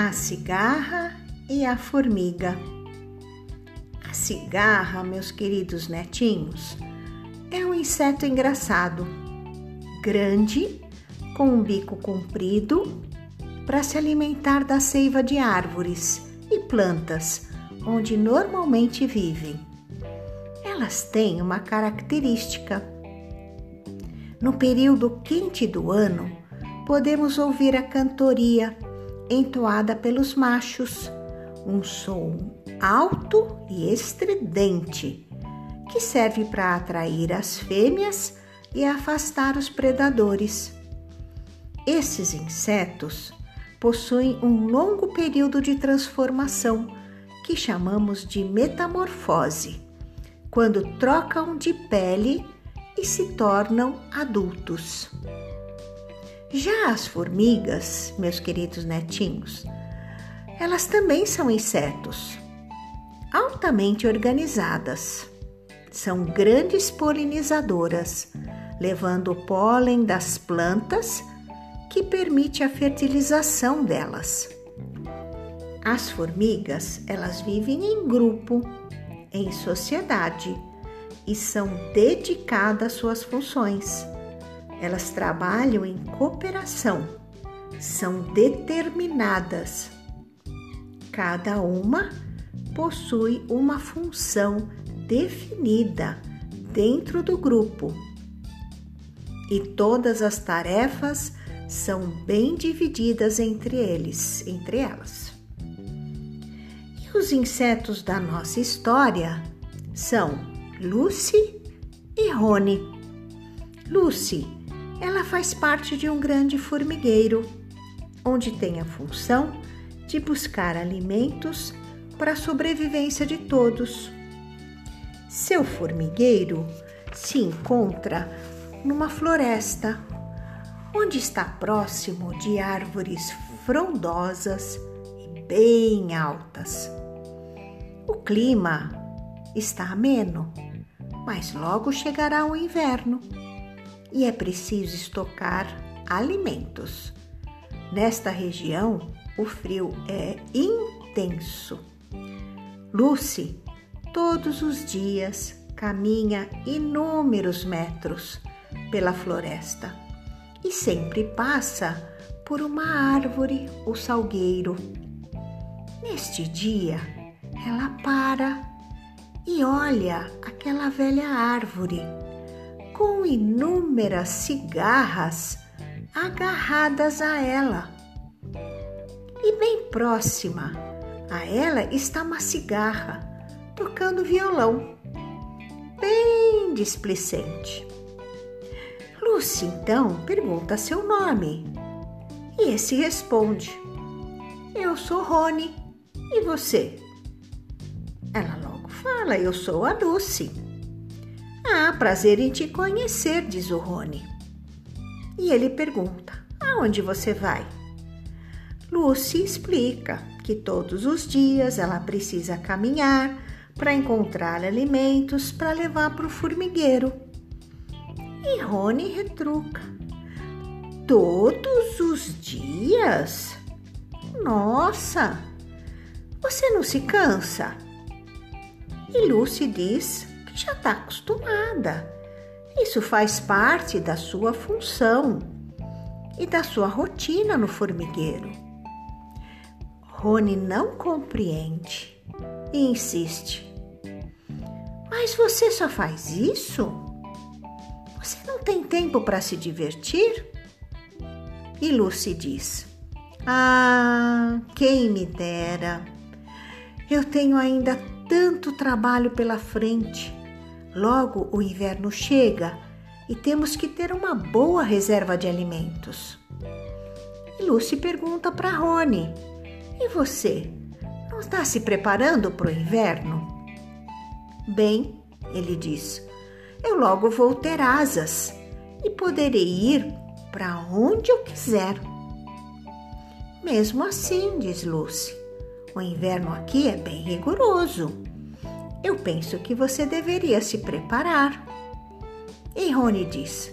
A cigarra e a formiga. A cigarra, meus queridos netinhos, é um inseto engraçado, grande, com um bico comprido, para se alimentar da seiva de árvores e plantas, onde normalmente vivem. Elas têm uma característica. No período quente do ano, podemos ouvir a cantoria entoada pelos machos, um som alto e estridente que serve para atrair as fêmeas e afastar os predadores. Esses insetos possuem um longo período de transformação que chamamos de metamorfose, quando trocam de pele e se tornam adultos. Já as formigas, meus queridos netinhos, elas também são insetos, altamente organizadas. São grandes polinizadoras, levando o pólen das plantas que permite a fertilização delas. As formigas, elas vivem em grupo, em sociedade e são dedicadas às suas funções elas trabalham em cooperação, são determinadas. Cada uma possui uma função definida dentro do grupo e todas as tarefas são bem divididas entre eles, entre elas. E os insetos da nossa história são Lucy e Rony. Lucy ela faz parte de um grande formigueiro, onde tem a função de buscar alimentos para a sobrevivência de todos. Seu formigueiro se encontra numa floresta, onde está próximo de árvores frondosas e bem altas. O clima está ameno, mas logo chegará o inverno e é preciso estocar alimentos. Nesta região, o frio é intenso. Lucy, todos os dias, caminha inúmeros metros pela floresta e sempre passa por uma árvore ou salgueiro. Neste dia, ela para e olha aquela velha árvore com inúmeras cigarras agarradas a ela. E bem próxima a ela está uma cigarra tocando violão, bem displicente. Lucy então pergunta seu nome e esse responde: Eu sou Rony e você? Ela logo fala: Eu sou a Lucy. Ah, prazer em te conhecer, diz o Rony. E ele pergunta: Aonde você vai? Lucy explica que todos os dias ela precisa caminhar para encontrar alimentos para levar para o formigueiro. E Rony retruca: Todos os dias? Nossa! Você não se cansa? E Lucy diz já está acostumada. Isso faz parte da sua função e da sua rotina no formigueiro. Rony não compreende e insiste. Mas você só faz isso? Você não tem tempo para se divertir? E Lucy diz: Ah, quem me dera! Eu tenho ainda tanto trabalho pela frente. Logo o inverno chega e temos que ter uma boa reserva de alimentos. E Lucy pergunta para Rony: E você? Não está se preparando para o inverno? Bem, ele diz, eu logo vou ter asas e poderei ir para onde eu quiser. Mesmo assim, diz Lucy, o inverno aqui é bem rigoroso eu penso que você deveria se preparar. E Rony diz: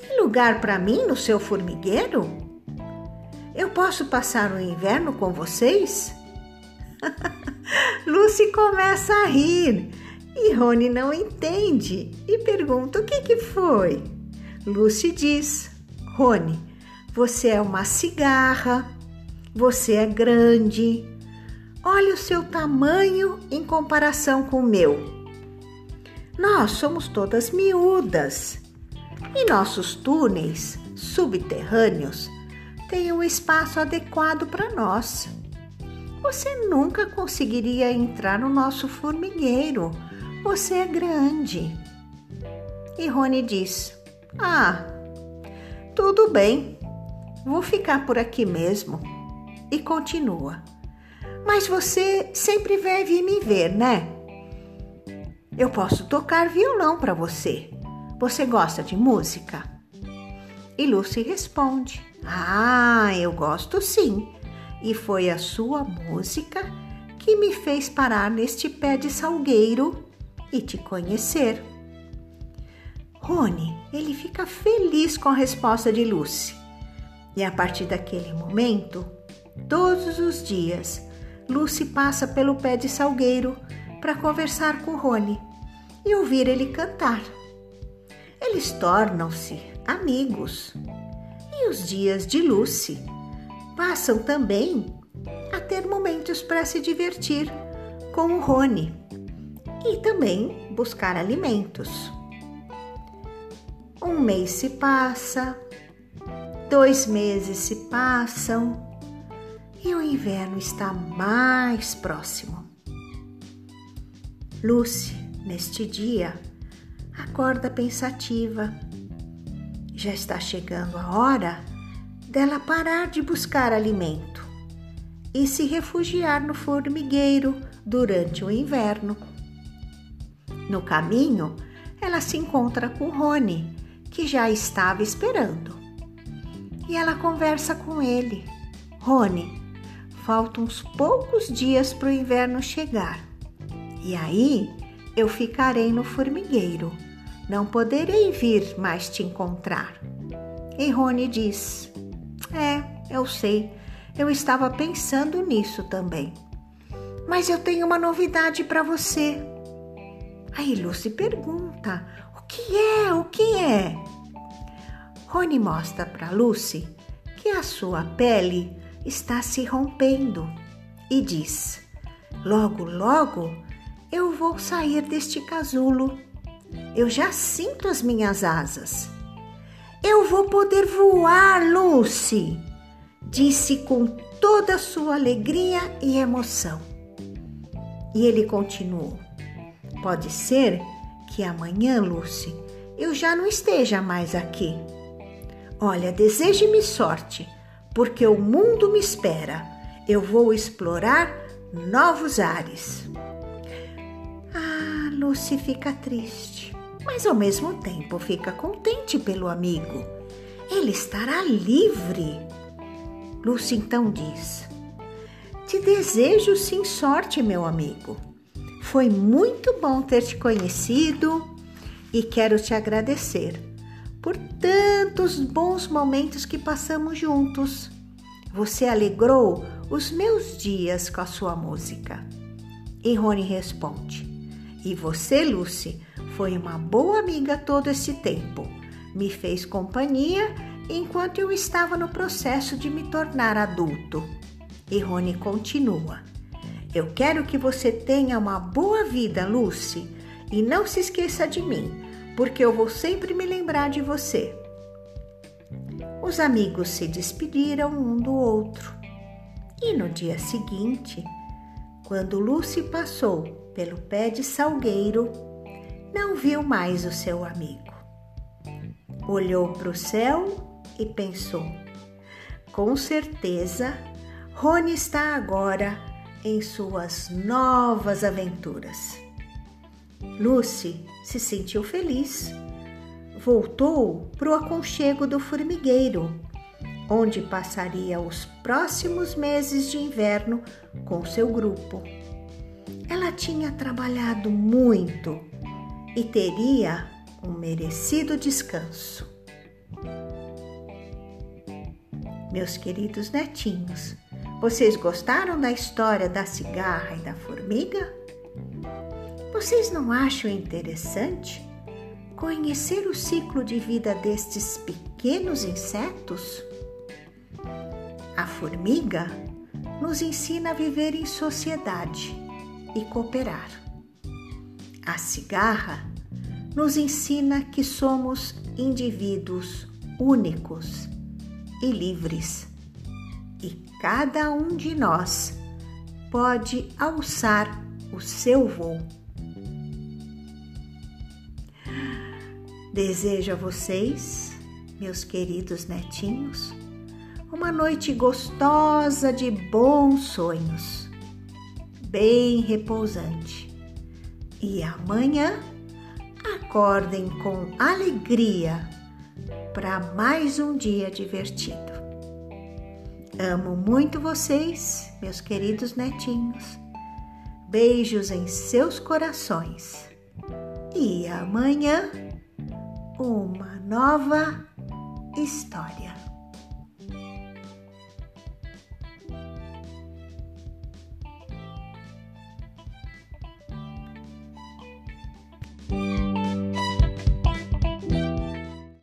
Tem lugar para mim no seu formigueiro? Eu posso passar o inverno com vocês? Lucy começa a rir e Rony não entende e pergunta o que, que foi. Lucy diz: Rony, você é uma cigarra, você é grande. Olha o seu tamanho em comparação com o meu. Nós somos todas miúdas e nossos túneis subterrâneos têm um espaço adequado para nós. Você nunca conseguiria entrar no nosso formigueiro. Você é grande. E Rony diz: Ah, tudo bem, vou ficar por aqui mesmo. E continua: Mas você sempre vai vir me ver, né? Eu posso tocar violão para você. Você gosta de música? E Lucy responde: Ah, eu gosto sim. E foi a sua música que me fez parar neste pé de salgueiro e te conhecer. Rony, ele fica feliz com a resposta de Lucy. E a partir daquele momento, todos os dias, Lucy passa pelo pé de salgueiro para conversar com Rony e ouvir ele cantar. Eles tornam-se amigos. E os dias de Lucy passam também a ter momentos para se divertir com o Rony e também buscar alimentos. Um mês se passa, dois meses se passam e o inverno está mais próximo. Lucy, neste dia, acorda pensativa. Já está chegando a hora dela parar de buscar alimento e se refugiar no formigueiro durante o inverno. No caminho, ela se encontra com Rony, que já estava esperando. E ela conversa com ele. Rony, faltam uns poucos dias para o inverno chegar. E aí eu ficarei no formigueiro. Não poderei vir mais te encontrar. E Rony diz: É, eu sei. Eu estava pensando nisso também. Mas eu tenho uma novidade para você. Aí Lucy pergunta: O que é? O que é? Rony mostra para Lucy que a sua pele está se rompendo e diz: Logo, logo eu vou sair deste casulo. Eu já sinto as minhas asas. Eu vou poder voar, Lucy, disse com toda a sua alegria e emoção. E ele continuou: Pode ser que amanhã, Lucy, eu já não esteja mais aqui. Olha, deseje-me sorte, porque o mundo me espera. Eu vou explorar novos ares. Lucy fica triste, mas ao mesmo tempo fica contente pelo amigo. Ele estará livre. Lucy então diz: Te desejo sim sorte, meu amigo. Foi muito bom ter te conhecido e quero te agradecer por tantos bons momentos que passamos juntos. Você alegrou os meus dias com a sua música. E Rony responde: e você, Lucy, foi uma boa amiga todo esse tempo. Me fez companhia enquanto eu estava no processo de me tornar adulto. E Rony continua: Eu quero que você tenha uma boa vida, Lucy, e não se esqueça de mim, porque eu vou sempre me lembrar de você. Os amigos se despediram um do outro. E no dia seguinte, quando Lucy passou pelo pé de salgueiro, não viu mais o seu amigo. Olhou para o céu e pensou: com certeza, Rony está agora em suas novas aventuras. Lucy se sentiu feliz. Voltou para o aconchego do formigueiro onde passaria os próximos meses de inverno com seu grupo. Ela tinha trabalhado muito e teria um merecido descanso. Meus queridos netinhos, vocês gostaram da história da cigarra e da formiga? Vocês não acham interessante conhecer o ciclo de vida destes pequenos insetos? A formiga nos ensina a viver em sociedade e cooperar. A cigarra nos ensina que somos indivíduos únicos e livres, e cada um de nós pode alçar o seu voo. Desejo a vocês, meus queridos netinhos, uma noite gostosa de bons sonhos, bem repousante. E amanhã acordem com alegria para mais um dia divertido. Amo muito vocês, meus queridos netinhos. Beijos em seus corações. E amanhã, uma nova história.